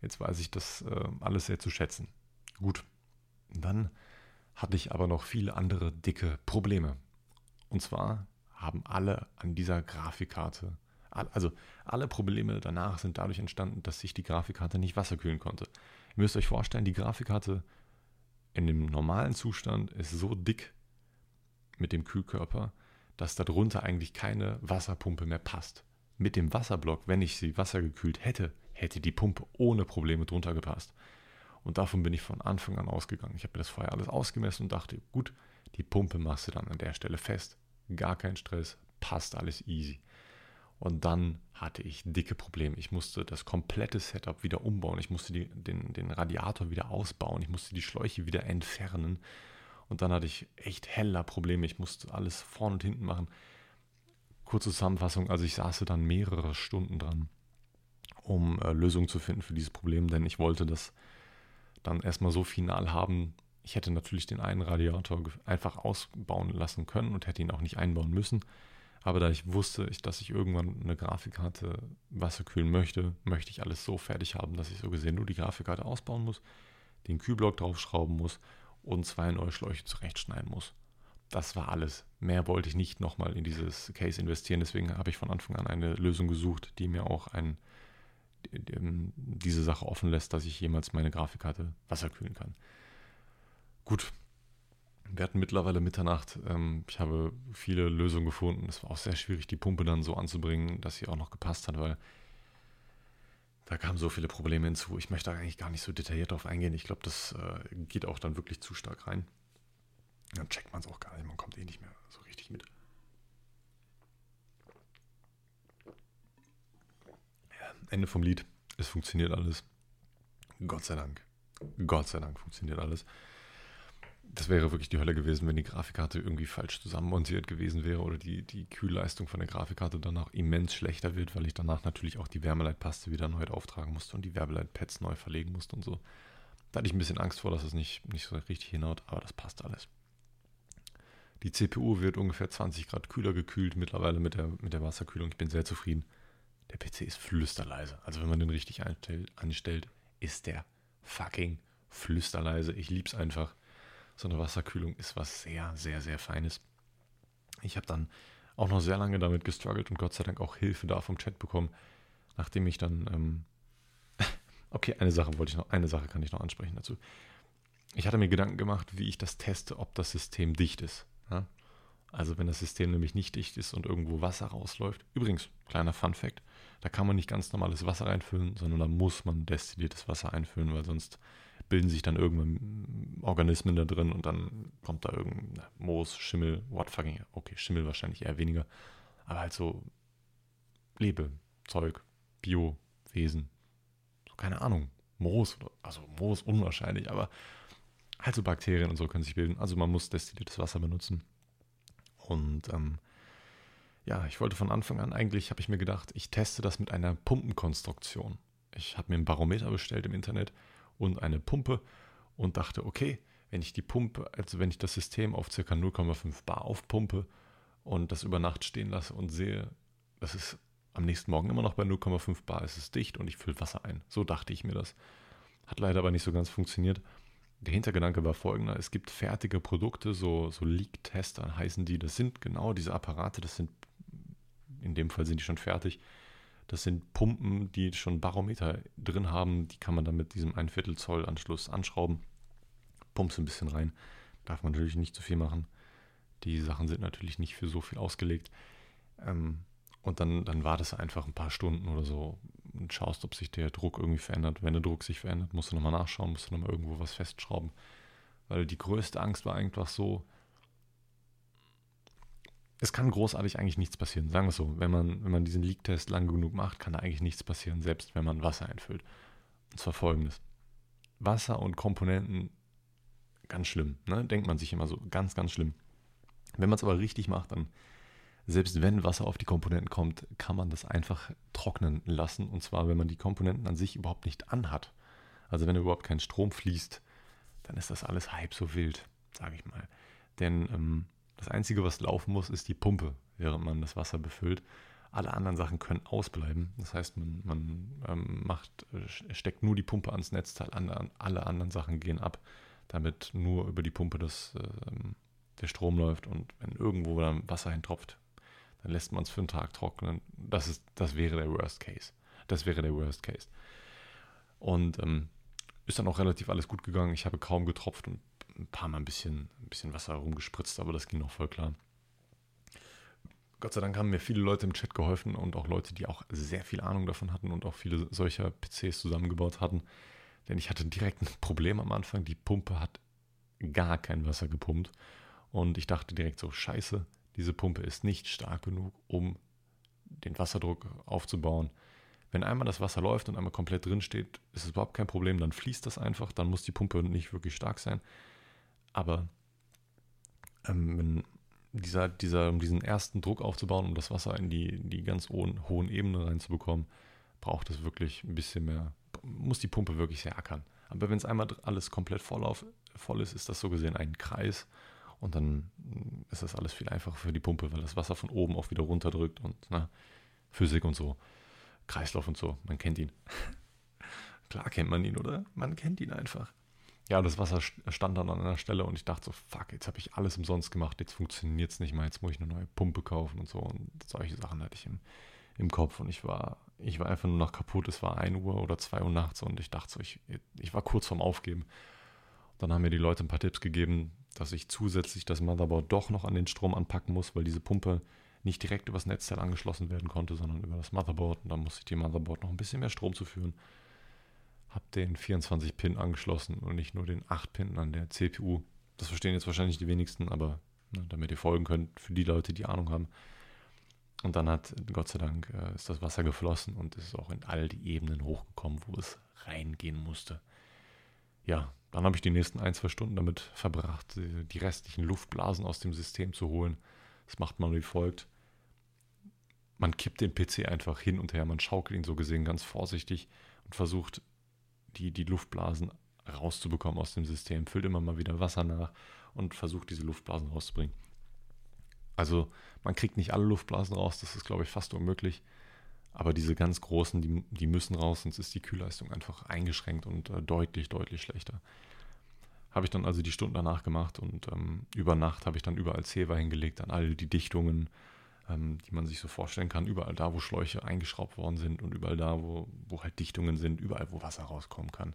Jetzt weiß ich das äh, alles sehr zu schätzen. Gut, dann hatte ich aber noch viele andere dicke Probleme. Und zwar haben alle an dieser Grafikkarte, also alle Probleme danach sind dadurch entstanden, dass sich die Grafikkarte nicht wasserkühlen konnte. Ihr müsst euch vorstellen, die Grafikkarte in dem normalen Zustand ist so dick mit dem Kühlkörper, dass darunter eigentlich keine Wasserpumpe mehr passt. Mit dem Wasserblock, wenn ich sie wassergekühlt hätte, hätte die Pumpe ohne Probleme drunter gepasst. Und davon bin ich von Anfang an ausgegangen. Ich habe mir das vorher alles ausgemessen und dachte, gut, die Pumpe machst du dann an der Stelle fest gar kein Stress, passt alles easy. Und dann hatte ich dicke Probleme. Ich musste das komplette Setup wieder umbauen. Ich musste die, den, den Radiator wieder ausbauen. Ich musste die Schläuche wieder entfernen. Und dann hatte ich echt heller Probleme. Ich musste alles vorne und hinten machen. Kurze Zusammenfassung, also ich saß dann mehrere Stunden dran, um äh, Lösungen zu finden für dieses Problem, denn ich wollte das dann erstmal so final haben, ich hätte natürlich den einen Radiator einfach ausbauen lassen können und hätte ihn auch nicht einbauen müssen. Aber da ich wusste, dass ich irgendwann eine Grafikkarte wasserkühlen möchte, möchte ich alles so fertig haben, dass ich so gesehen nur die Grafikkarte ausbauen muss, den Kühlblock draufschrauben muss und zwei neue Schläuche zurechtschneiden muss. Das war alles. Mehr wollte ich nicht nochmal in dieses Case investieren. Deswegen habe ich von Anfang an eine Lösung gesucht, die mir auch ein, diese Sache offen lässt, dass ich jemals meine Grafikkarte wasserkühlen kann. Gut, wir hatten mittlerweile Mitternacht. Ähm, ich habe viele Lösungen gefunden. Es war auch sehr schwierig, die Pumpe dann so anzubringen, dass sie auch noch gepasst hat, weil da kamen so viele Probleme hinzu. Ich möchte da eigentlich gar nicht so detailliert drauf eingehen. Ich glaube, das äh, geht auch dann wirklich zu stark rein. Dann checkt man es auch gar nicht. Man kommt eh nicht mehr so richtig mit. Ja, Ende vom Lied. Es funktioniert alles. Gott sei Dank. Gott sei Dank funktioniert alles das wäre wirklich die Hölle gewesen, wenn die Grafikkarte irgendwie falsch zusammenmontiert gewesen wäre oder die, die Kühlleistung von der Grafikkarte danach immens schlechter wird, weil ich danach natürlich auch die Wärmeleitpaste wieder neu auftragen musste und die Wärmeleitpads neu verlegen musste und so. Da hatte ich ein bisschen Angst vor, dass es nicht, nicht so richtig hinhaut, aber das passt alles. Die CPU wird ungefähr 20 Grad kühler gekühlt mittlerweile mit der, mit der Wasserkühlung. Ich bin sehr zufrieden. Der PC ist flüsterleise. Also wenn man den richtig einstellt, anstellt, ist der fucking flüsterleise. Ich lieb's einfach so eine Wasserkühlung ist was sehr, sehr, sehr Feines. Ich habe dann auch noch sehr lange damit gestruggelt und Gott sei Dank auch Hilfe da vom Chat bekommen, nachdem ich dann. Ähm okay, eine Sache wollte ich noch, eine Sache kann ich noch ansprechen dazu. Ich hatte mir Gedanken gemacht, wie ich das teste, ob das System dicht ist. Ja? Also wenn das System nämlich nicht dicht ist und irgendwo Wasser rausläuft. Übrigens, kleiner Fun fact, da kann man nicht ganz normales Wasser reinfüllen, sondern da muss man destilliertes Wasser einfüllen, weil sonst bilden sich dann irgendwann Organismen da drin und dann kommt da irgendein Moos, Schimmel, what fucking, okay, Schimmel wahrscheinlich eher weniger, aber halt so Lebezeug, Biowesen, so keine Ahnung, Moos, also Moos unwahrscheinlich, aber halt so Bakterien und so können sich bilden. Also man muss destilliertes Wasser benutzen. Und ähm, ja, ich wollte von Anfang an eigentlich, habe ich mir gedacht, ich teste das mit einer Pumpenkonstruktion. Ich habe mir ein Barometer bestellt im Internet und eine Pumpe und dachte, okay, wenn ich die Pumpe, also wenn ich das System auf ca. 0,5 Bar aufpumpe und das über Nacht stehen lasse und sehe, das ist am nächsten Morgen immer noch bei 0,5 Bar, ist es dicht und ich fülle Wasser ein. So dachte ich mir das. Hat leider aber nicht so ganz funktioniert. Der Hintergedanke war folgender: Es gibt fertige Produkte, so, so Leak-Tester heißen die. Das sind genau diese Apparate, das sind, in dem Fall sind die schon fertig. Das sind Pumpen, die schon Barometer drin haben. Die kann man dann mit diesem 1 Viertel Zoll Anschluss anschrauben. Pumpst ein bisschen rein. Darf man natürlich nicht zu viel machen. Die Sachen sind natürlich nicht für so viel ausgelegt. Ähm, und dann, dann war das einfach ein paar Stunden oder so und schaust, ob sich der Druck irgendwie verändert. Wenn der Druck sich verändert, musst du nochmal nachschauen, musst du nochmal irgendwo was festschrauben. Weil die größte Angst war einfach so, es kann großartig eigentlich nichts passieren. Sagen wir es so, wenn man, wenn man diesen Leak-Test lang genug macht, kann da eigentlich nichts passieren, selbst wenn man Wasser einfüllt. Und zwar folgendes. Wasser und Komponenten, ganz schlimm. Ne? Denkt man sich immer so, ganz, ganz schlimm. Wenn man es aber richtig macht, dann, selbst wenn Wasser auf die Komponenten kommt, kann man das einfach trocknen lassen. Und zwar, wenn man die Komponenten an sich überhaupt nicht anhat. Also wenn überhaupt kein Strom fließt, dann ist das alles halb so wild, sage ich mal. Denn ähm, das Einzige, was laufen muss, ist die Pumpe, während man das Wasser befüllt. Alle anderen Sachen können ausbleiben. Das heißt, man, man ähm, macht, äh, steckt nur die Pumpe ans Netzteil, an, alle anderen Sachen gehen ab, damit nur über die Pumpe das, äh, der Strom läuft und wenn irgendwo dann Wasser hintropft, dann lässt man es für einen Tag trocknen. Das, ist, das wäre der Worst Case. Das wäre der Worst Case. Und ähm, ist dann auch relativ alles gut gegangen. Ich habe kaum getropft und ein paar Mal ein bisschen, ein bisschen Wasser rumgespritzt, aber das ging noch voll klar. Gott sei Dank haben mir viele Leute im Chat geholfen und auch Leute, die auch sehr viel Ahnung davon hatten und auch viele solcher PCs zusammengebaut hatten. Denn ich hatte direkt ein Problem am Anfang. Die Pumpe hat gar kein Wasser gepumpt. Und ich dachte direkt so, scheiße, diese Pumpe ist nicht stark genug, um den Wasserdruck aufzubauen. Wenn einmal das Wasser läuft und einmal komplett drin steht, ist es überhaupt kein Problem, dann fließt das einfach, dann muss die Pumpe nicht wirklich stark sein. Aber ähm, dieser, dieser, um diesen ersten Druck aufzubauen, um das Wasser in die, die ganz hohen, hohen Ebenen reinzubekommen, braucht es wirklich ein bisschen mehr, muss die Pumpe wirklich sehr ackern. Aber wenn es einmal alles komplett voll, auf, voll ist, ist das so gesehen ein Kreis und dann ist das alles viel einfacher für die Pumpe, weil das Wasser von oben auch wieder runterdrückt und na, Physik und so, Kreislauf und so, man kennt ihn. Klar kennt man ihn, oder? Man kennt ihn einfach. ja, das Wasser stand dann an einer Stelle und ich dachte so, fuck, jetzt habe ich alles umsonst gemacht, jetzt funktioniert es nicht mehr, jetzt muss ich eine neue Pumpe kaufen und so. Und solche Sachen hatte ich im, im Kopf und ich war, ich war einfach nur noch kaputt. Es war 1 Uhr oder 2 Uhr nachts und ich dachte so, ich, ich war kurz vorm Aufgeben. Dann haben mir die Leute ein paar Tipps gegeben, dass ich zusätzlich das Motherboard doch noch an den Strom anpacken muss, weil diese Pumpe nicht direkt übers Netzteil angeschlossen werden konnte, sondern über das Motherboard. Und dann musste ich die Motherboard noch ein bisschen mehr Strom zuführen habe den 24-Pin angeschlossen und nicht nur den 8-Pin an der CPU. Das verstehen jetzt wahrscheinlich die wenigsten, aber ne, damit ihr folgen könnt, für die Leute, die Ahnung haben. Und dann hat, Gott sei Dank, äh, ist das Wasser geflossen und ist auch in all die Ebenen hochgekommen, wo es reingehen musste. Ja, dann habe ich die nächsten ein, zwei Stunden damit verbracht, die restlichen Luftblasen aus dem System zu holen. Das macht man wie folgt. Man kippt den PC einfach hin und her, man schaukelt ihn so gesehen ganz vorsichtig und versucht die, die Luftblasen rauszubekommen aus dem System, füllt immer mal wieder Wasser nach und versucht diese Luftblasen rauszubringen. Also man kriegt nicht alle Luftblasen raus, das ist glaube ich fast unmöglich. Aber diese ganz großen, die, die müssen raus, sonst ist die Kühlleistung einfach eingeschränkt und äh, deutlich, deutlich schlechter. Habe ich dann also die Stunden danach gemacht und ähm, über Nacht habe ich dann überall Zewa hingelegt an all die Dichtungen, ähm, die man sich so vorstellen kann. Überall da, wo Schläuche eingeschraubt worden sind und überall da, wo, wo halt Dichtungen sind, überall, wo Wasser rauskommen kann,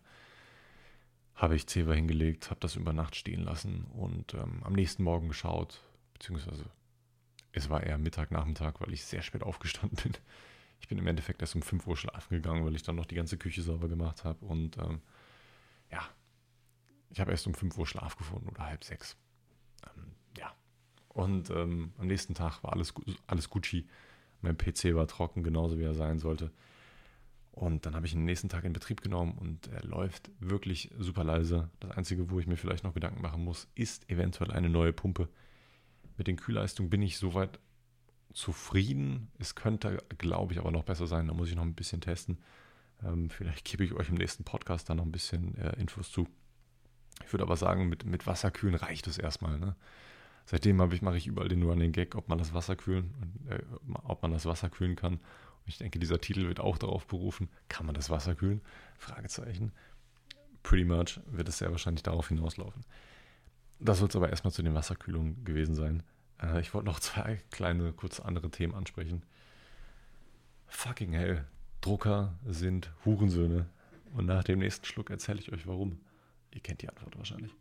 habe ich Zewa hingelegt, habe das über Nacht stehen lassen und ähm, am nächsten Morgen geschaut, beziehungsweise es war eher Mittag, Nachmittag, weil ich sehr spät aufgestanden bin. Ich bin im Endeffekt erst um 5 Uhr schlafen gegangen, weil ich dann noch die ganze Küche sauber gemacht habe. Und ähm, ja, ich habe erst um 5 Uhr Schlaf gefunden oder halb sechs. Ähm, ja, und ähm, am nächsten Tag war alles, alles Gucci. Mein PC war trocken, genauso wie er sein sollte. Und dann habe ich ihn den nächsten Tag in Betrieb genommen und er läuft wirklich super leise. Das Einzige, wo ich mir vielleicht noch Gedanken machen muss, ist eventuell eine neue Pumpe. Mit den Kühlleistungen bin ich soweit zufrieden. Es könnte, glaube ich, aber noch besser sein. Da muss ich noch ein bisschen testen. Ähm, vielleicht gebe ich euch im nächsten Podcast da noch ein bisschen äh, Infos zu. Ich würde aber sagen, mit, mit Wasserkühlen reicht es erstmal. Ne? seitdem ich, mache ich überall den Running Gag, ob man das Wasser kühlen, äh, ob man das Wasser kühlen kann. Und ich denke, dieser Titel wird auch darauf berufen, kann man das Wasser kühlen? Fragezeichen. Pretty much wird es sehr wahrscheinlich darauf hinauslaufen. Das soll es aber erstmal zu den Wasserkühlungen gewesen sein. Äh, ich wollte noch zwei kleine, kurze andere Themen ansprechen. Fucking hell, Drucker sind Hurensöhne. Und nach dem nächsten Schluck erzähle ich euch warum. Ihr kennt die Antwort wahrscheinlich.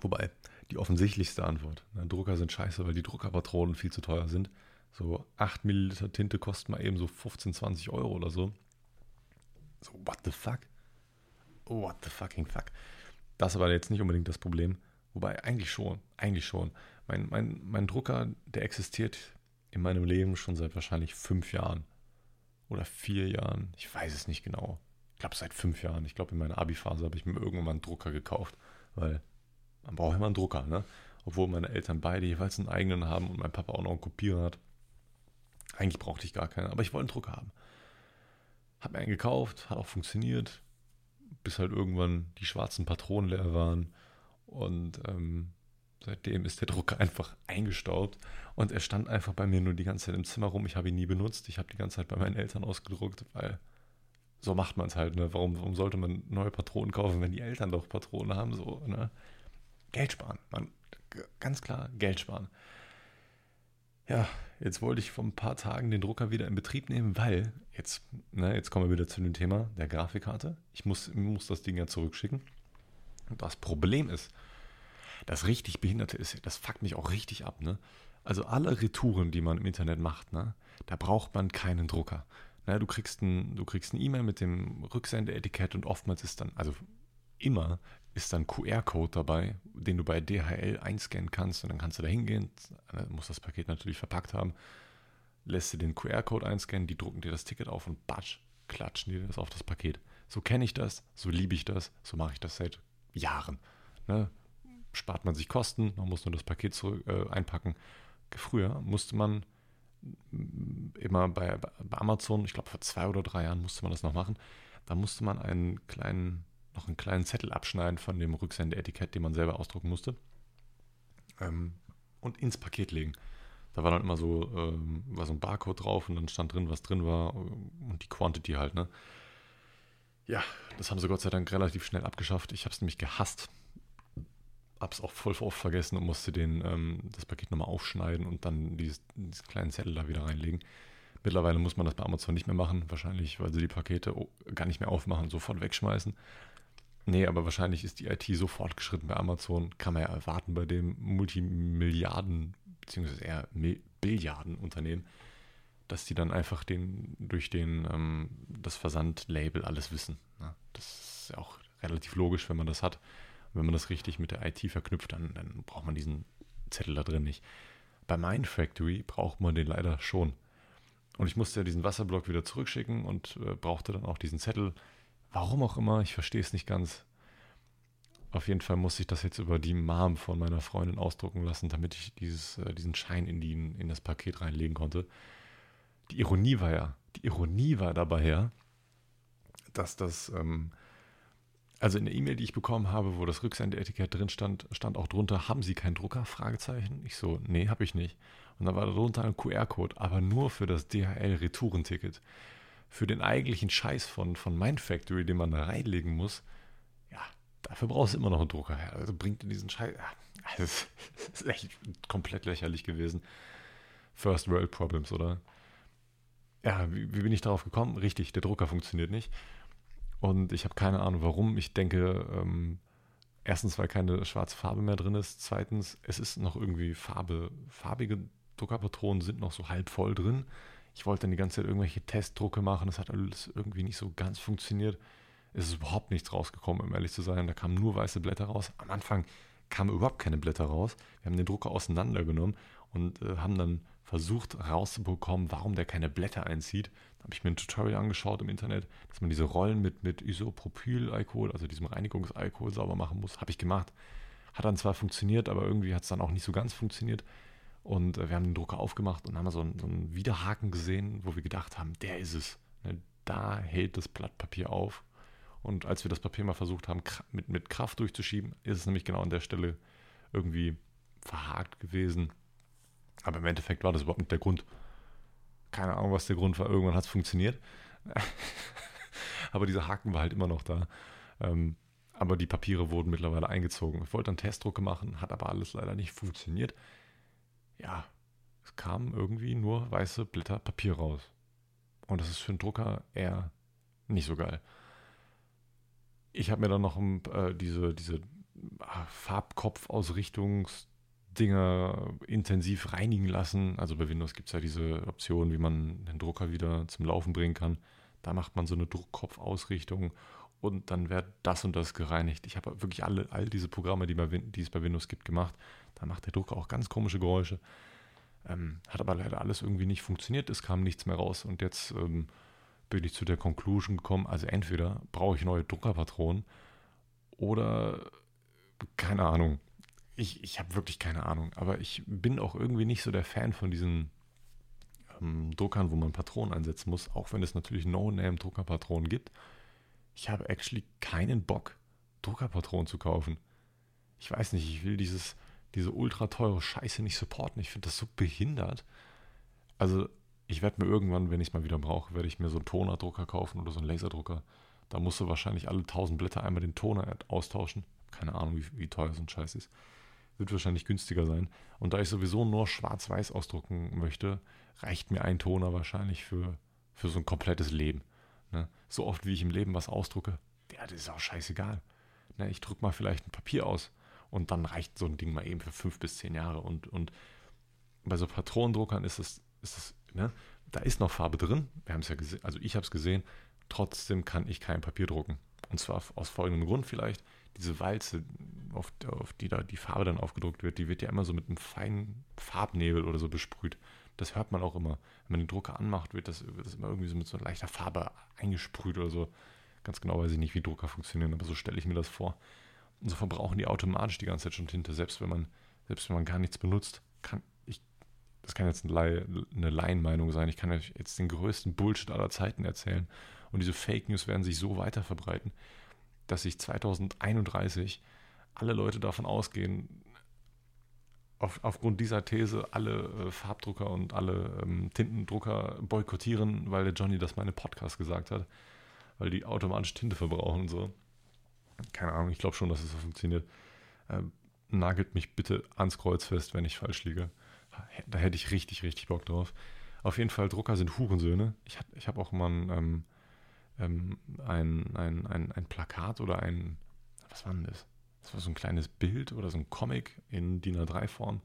Wobei, die offensichtlichste Antwort. Ne, Drucker sind scheiße, weil die Druckerpatronen viel zu teuer sind. So 8 Milliliter Tinte kosten mal eben so 15, 20 Euro oder so. So, what the fuck? What the fucking fuck? Das ist aber jetzt nicht unbedingt das Problem. Wobei, eigentlich schon. Eigentlich schon. Mein, mein, mein Drucker, der existiert in meinem Leben schon seit wahrscheinlich fünf Jahren. Oder vier Jahren. Ich weiß es nicht genau. Ich glaube, seit fünf Jahren. Ich glaube, in meiner Abi-Phase habe ich mir irgendwann mal einen Drucker gekauft. Weil man braucht immer einen Drucker, ne? Obwohl meine Eltern beide jeweils einen eigenen haben und mein Papa auch noch einen Kopierer hat. Eigentlich brauchte ich gar keinen, aber ich wollte einen Drucker haben. Hab mir einen gekauft, hat auch funktioniert, bis halt irgendwann die schwarzen Patronen leer waren. Und ähm, seitdem ist der Drucker einfach eingestaubt und er stand einfach bei mir nur die ganze Zeit im Zimmer rum. Ich habe ihn nie benutzt. Ich habe die ganze Zeit bei meinen Eltern ausgedruckt, weil so macht man es halt. Ne? Warum, warum sollte man neue Patronen kaufen, wenn die Eltern doch Patronen haben? So, ne? Geld sparen. Man, ganz klar Geld sparen. Ja, jetzt wollte ich vor ein paar Tagen den Drucker wieder in Betrieb nehmen, weil jetzt, ne, jetzt kommen wir wieder zu dem Thema der Grafikkarte. Ich muss, muss das Ding ja zurückschicken. Und das Problem ist, das richtig Behinderte ist, das fuckt mich auch richtig ab, ne? Also alle Retouren, die man im Internet macht, ne, da braucht man keinen Drucker. Ne, du kriegst ein, du kriegst eine E-Mail mit dem Rücksendeetikett und oftmals ist dann, also immer ist dann QR-Code dabei, den du bei DHL einscannen kannst und dann kannst du da hingehen, muss das Paket natürlich verpackt haben, lässt du den QR-Code einscannen, die drucken dir das Ticket auf und batsch, klatschen dir das auf das Paket. So kenne ich das, so liebe ich das, so mache ich das seit Jahren. Ne? Spart man sich Kosten, man muss nur das Paket zurück, äh, einpacken. Früher musste man immer bei, bei Amazon, ich glaube vor zwei oder drei Jahren musste man das noch machen, da musste man einen kleinen noch einen kleinen Zettel abschneiden von dem Rücksendeetikett, den man selber ausdrucken musste. Ähm, und ins Paket legen. Da war dann immer so, ähm, war so ein Barcode drauf und dann stand drin, was drin war und die Quantity halt, ne? Ja, das haben sie Gott sei Dank relativ schnell abgeschafft. Ich habe es nämlich gehasst. Hab's auch voll oft vergessen und musste den, ähm, das Paket nochmal aufschneiden und dann dieses, diesen kleinen Zettel da wieder reinlegen. Mittlerweile muss man das bei Amazon nicht mehr machen. Wahrscheinlich, weil sie die Pakete gar nicht mehr aufmachen, sofort wegschmeißen. Nee, aber wahrscheinlich ist die IT so fortgeschritten bei Amazon, kann man ja erwarten bei dem Multimilliarden, beziehungsweise eher Billiarden-Unternehmen, dass die dann einfach den, durch den, ähm, das Versandlabel alles wissen. Ne? Das ist ja auch relativ logisch, wenn man das hat. Wenn man das richtig mit der IT verknüpft, dann, dann braucht man diesen Zettel da drin nicht. Bei Mindfactory braucht man den leider schon. Und ich musste ja diesen Wasserblock wieder zurückschicken und äh, brauchte dann auch diesen Zettel. Warum auch immer, ich verstehe es nicht ganz. Auf jeden Fall musste ich das jetzt über die Mom von meiner Freundin ausdrucken lassen, damit ich dieses, äh, diesen Schein in, die, in das Paket reinlegen konnte die Ironie war ja, die Ironie war dabei ja, dass das, ähm, also in der E-Mail, die ich bekommen habe, wo das Rücksendeetikett drin stand, stand auch drunter, haben Sie keinen Drucker? Fragezeichen. Ich so, nee, habe ich nicht. Und dann war da drunter ein QR-Code, aber nur für das DHL-Retourenticket. Für den eigentlichen Scheiß von, von Mindfactory, den man da reinlegen muss, ja, dafür brauchst du immer noch einen Drucker. Also bringt in diesen Scheiß. Ja, das ist echt komplett lächerlich gewesen. First World Problems, oder? ja, wie, wie bin ich darauf gekommen? Richtig, der Drucker funktioniert nicht. Und ich habe keine Ahnung warum. Ich denke, ähm, erstens, weil keine schwarze Farbe mehr drin ist. Zweitens, es ist noch irgendwie Farbe. Farbige Druckerpatronen sind noch so halb voll drin. Ich wollte dann die ganze Zeit irgendwelche Testdrucke machen. Das hat alles irgendwie nicht so ganz funktioniert. Es ist überhaupt nichts rausgekommen, um ehrlich zu sein. Da kamen nur weiße Blätter raus. Am Anfang kamen überhaupt keine Blätter raus. Wir haben den Drucker auseinandergenommen und äh, haben dann versucht rauszubekommen, warum der keine Blätter einzieht. Da habe ich mir ein Tutorial angeschaut im Internet, dass man diese Rollen mit, mit Isopropylalkohol, also diesem Reinigungsalkohol, sauber machen muss. Habe ich gemacht. Hat dann zwar funktioniert, aber irgendwie hat es dann auch nicht so ganz funktioniert. Und äh, wir haben den Drucker aufgemacht und haben so einen, so einen Widerhaken gesehen, wo wir gedacht haben, der ist es. Ne, da hält das Blatt Papier auf. Und als wir das Papier mal versucht haben, mit, mit Kraft durchzuschieben, ist es nämlich genau an der Stelle irgendwie verhakt gewesen. Aber im Endeffekt war das überhaupt nicht der Grund. Keine Ahnung, was der Grund war. Irgendwann hat es funktioniert. aber dieser Haken war halt immer noch da. Ähm, aber die Papiere wurden mittlerweile eingezogen. Ich wollte dann Testdrucke machen, hat aber alles leider nicht funktioniert. Ja, es kamen irgendwie nur weiße Blätter Papier raus. Und das ist für einen Drucker eher nicht so geil. Ich habe mir dann noch äh, diese, diese ah, Farbkopfausrichtungs- Dinger intensiv reinigen lassen. Also bei Windows gibt es ja diese Option, wie man den Drucker wieder zum Laufen bringen kann. Da macht man so eine Druckkopfausrichtung und dann wird das und das gereinigt. Ich habe wirklich alle, all diese Programme, die, bei, die es bei Windows gibt, gemacht. Da macht der Drucker auch ganz komische Geräusche. Ähm, hat aber leider alles irgendwie nicht funktioniert. Es kam nichts mehr raus. Und jetzt ähm, bin ich zu der Conclusion gekommen, also entweder brauche ich neue Druckerpatronen oder keine Ahnung ich, ich habe wirklich keine Ahnung, aber ich bin auch irgendwie nicht so der Fan von diesen ähm, Druckern, wo man Patronen einsetzen muss, auch wenn es natürlich No-Name-Druckerpatronen gibt. Ich habe actually keinen Bock, Druckerpatronen zu kaufen. Ich weiß nicht, ich will dieses, diese ultra teure Scheiße nicht supporten. Ich finde das so behindert. Also, ich werde mir irgendwann, wenn ich es mal wieder brauche, werde ich mir so einen Tonerdrucker kaufen oder so einen Laserdrucker. Da musst du wahrscheinlich alle 1000 Blätter einmal den Toner austauschen. Keine Ahnung, wie, wie teuer so ein Scheiß ist wird wahrscheinlich günstiger sein. Und da ich sowieso nur schwarz-weiß ausdrucken möchte, reicht mir ein Toner wahrscheinlich für, für so ein komplettes Leben. Ne? So oft wie ich im Leben was ausdrucke, ja, das ist auch scheißegal. Ne? Ich drücke mal vielleicht ein Papier aus und dann reicht so ein Ding mal eben für fünf bis zehn Jahre. Und, und bei so Patronendruckern ist es, ist es, ne? da ist noch Farbe drin. Wir haben es ja gesehen, also ich habe es gesehen. Trotzdem kann ich kein Papier drucken. Und zwar aus folgendem Grund vielleicht diese Walze, auf, auf, die da die Farbe dann aufgedruckt wird, die wird ja immer so mit einem feinen Farbnebel oder so besprüht. Das hört man auch immer. Wenn man den Drucker anmacht, wird das, wird das immer irgendwie so mit so leichter Farbe eingesprüht oder so. Ganz genau weiß ich nicht, wie Drucker funktionieren, aber so stelle ich mir das vor. Und so verbrauchen die automatisch die ganze Zeit schon Tinte, selbst wenn man, selbst wenn man gar nichts benutzt. Kann ich, das kann jetzt eine Laienmeinung sein. Ich kann euch jetzt den größten Bullshit aller Zeiten erzählen. Und diese Fake News werden sich so weiter verbreiten dass sich 2031 alle Leute davon ausgehen, auf, aufgrund dieser These alle äh, Farbdrucker und alle ähm, Tintendrucker boykottieren, weil der Johnny das einem Podcast gesagt hat. weil die automatisch Tinte verbrauchen und so. Keine Ahnung, ich glaube schon, dass es so funktioniert. Ähm, nagelt mich bitte ans Kreuz fest, wenn ich falsch liege. Da hätte ich richtig, richtig Bock drauf. Auf jeden Fall, Drucker sind Hurensöhne. Ich, ich habe auch mal ein, ähm, ähm, ein, ein, ein, ein Plakat oder ein, was war denn das? Das war so ein kleines Bild oder so ein Comic in DIN A3-Form.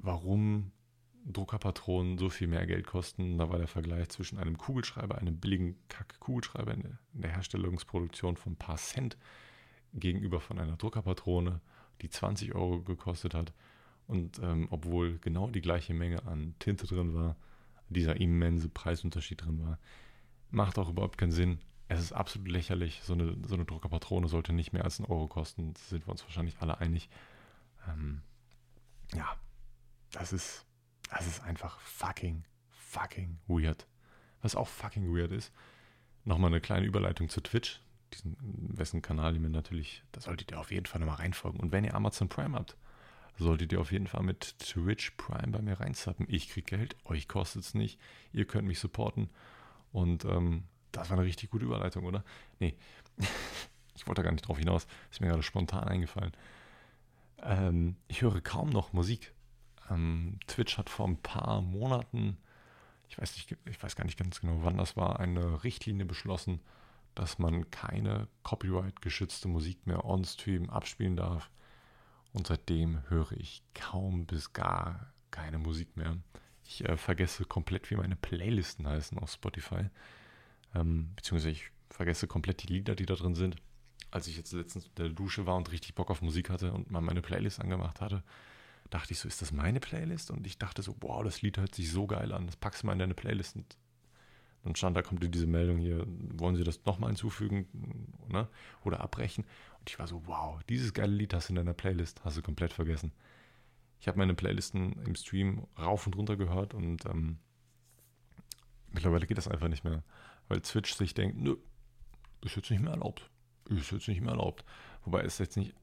Warum Druckerpatronen so viel mehr Geld kosten. Da war der Vergleich zwischen einem Kugelschreiber, einem billigen Kack-Kugelschreiber in der Herstellungsproduktion von ein paar Cent gegenüber von einer Druckerpatrone, die 20 Euro gekostet hat. Und ähm, obwohl genau die gleiche Menge an Tinte drin war, dieser immense Preisunterschied drin war, macht auch überhaupt keinen Sinn. Es ist absolut lächerlich. So eine, so eine Druckerpatrone sollte nicht mehr als einen Euro kosten. Da sind wir uns wahrscheinlich alle einig. Ähm, ja, das ist das ist einfach fucking, fucking weird. Was auch fucking weird ist, nochmal eine kleine Überleitung zu Twitch, diesen, wessen Kanal ihr mir natürlich, da solltet ihr auf jeden Fall nochmal reinfolgen. Und wenn ihr Amazon Prime habt, solltet ihr auf jeden Fall mit Twitch Prime bei mir reinzappen. Ich kriege Geld, euch kostet es nicht, ihr könnt mich supporten. Und ähm, das war eine richtig gute Überleitung, oder? Nee, ich wollte da gar nicht drauf hinaus, ist mir gerade spontan eingefallen. Ähm, ich höre kaum noch Musik. Ähm, Twitch hat vor ein paar Monaten, ich weiß, nicht, ich weiß gar nicht ganz genau, wann das war, eine Richtlinie beschlossen, dass man keine copyright-geschützte Musik mehr on-stream abspielen darf. Und seitdem höre ich kaum bis gar keine Musik mehr. Ich äh, vergesse komplett, wie meine Playlisten heißen auf Spotify. Ähm, beziehungsweise ich vergesse komplett die Lieder, die da drin sind. Als ich jetzt letztens in der Dusche war und richtig Bock auf Musik hatte und mal meine Playlist angemacht hatte, dachte ich so, ist das meine Playlist? Und ich dachte so, wow, das Lied hört sich so geil an, das packst du mal in deine Playlist. Und dann stand da, kommt diese Meldung hier, wollen Sie das nochmal hinzufügen ne? oder abbrechen? Und ich war so, wow, dieses geile Lied hast du in deiner Playlist, hast du komplett vergessen. Ich habe meine Playlisten im Stream rauf und runter gehört und ähm, mittlerweile geht das einfach nicht mehr, weil Twitch sich denkt, nö, ist jetzt nicht mehr erlaubt. Ist jetzt nicht mehr erlaubt. Wobei es jetzt nicht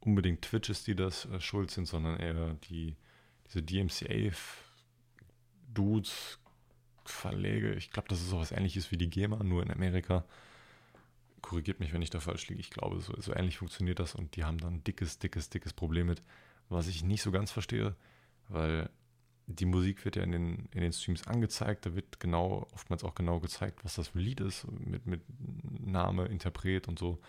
unbedingt Twitches, die das äh, schuld sind, sondern eher die, diese DMCA-Dudes, Verlege. Ich glaube, das ist sowas ähnliches wie die GEMA, nur in Amerika. Korrigiert mich, wenn ich da falsch liege. Ich glaube, so, so ähnlich funktioniert das und die haben dann ein dickes, dickes, dickes Problem mit, was ich nicht so ganz verstehe, weil die Musik wird ja in den, in den Streams angezeigt, da wird genau, oftmals auch genau gezeigt, was das für Lied ist, mit, mit Name, Interpret und so.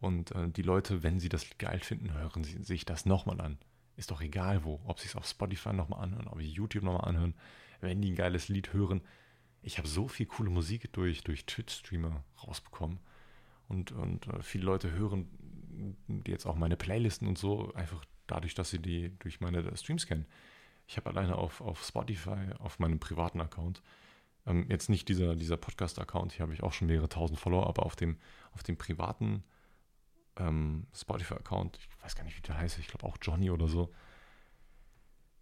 Und äh, die Leute, wenn sie das geil finden, hören sie sich das nochmal an. Ist doch egal wo. Ob sie es auf Spotify nochmal anhören, ob sie YouTube nochmal anhören. Wenn die ein geiles Lied hören. Ich habe so viel coole Musik durch, durch Twitch-Streamer rausbekommen. Und, und äh, viele Leute hören jetzt auch meine Playlisten und so, einfach dadurch, dass sie die durch meine Streams kennen. Ich habe alleine auf, auf Spotify, auf meinem privaten Account, ähm, jetzt nicht dieser, dieser Podcast-Account, hier habe ich auch schon mehrere tausend Follower, aber auf dem, auf dem privaten ähm, Spotify-Account, ich weiß gar nicht, wie der heißt, ich glaube auch Johnny oder so.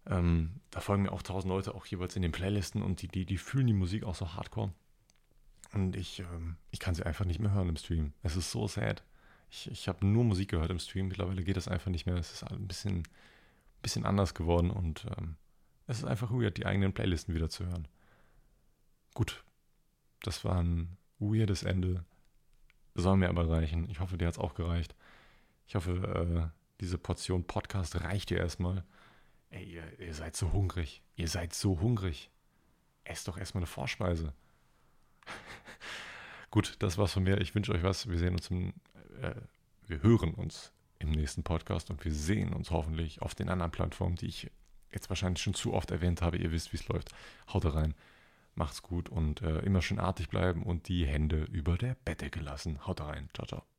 Ähm, da folgen mir auch tausend Leute auch jeweils in den Playlisten und die, die, die fühlen die Musik auch so hardcore. Und ich, ähm, ich kann sie einfach nicht mehr hören im Stream. Es ist so sad. Ich, ich habe nur Musik gehört im Stream. Mittlerweile geht das einfach nicht mehr. Es ist ein bisschen, bisschen anders geworden und ähm, es ist einfach weird, die eigenen Playlisten wieder zu hören. Gut, das war ein weirdes Ende soll mir aber reichen. Ich hoffe, dir hat es auch gereicht. Ich hoffe, äh, diese Portion Podcast reicht dir erstmal. Ey, ihr, ihr, seid so hungrig. Ihr seid so hungrig. Esst doch erstmal eine Vorspeise. Gut, das war's von mir. Ich wünsche euch was. Wir sehen uns im, äh, wir hören uns im nächsten Podcast und wir sehen uns hoffentlich auf den anderen Plattformen, die ich jetzt wahrscheinlich schon zu oft erwähnt habe. Ihr wisst, wie es läuft. Haut rein. Macht's gut und äh, immer schön artig bleiben und die Hände über der Bettdecke lassen. Haut rein. Ciao, ciao.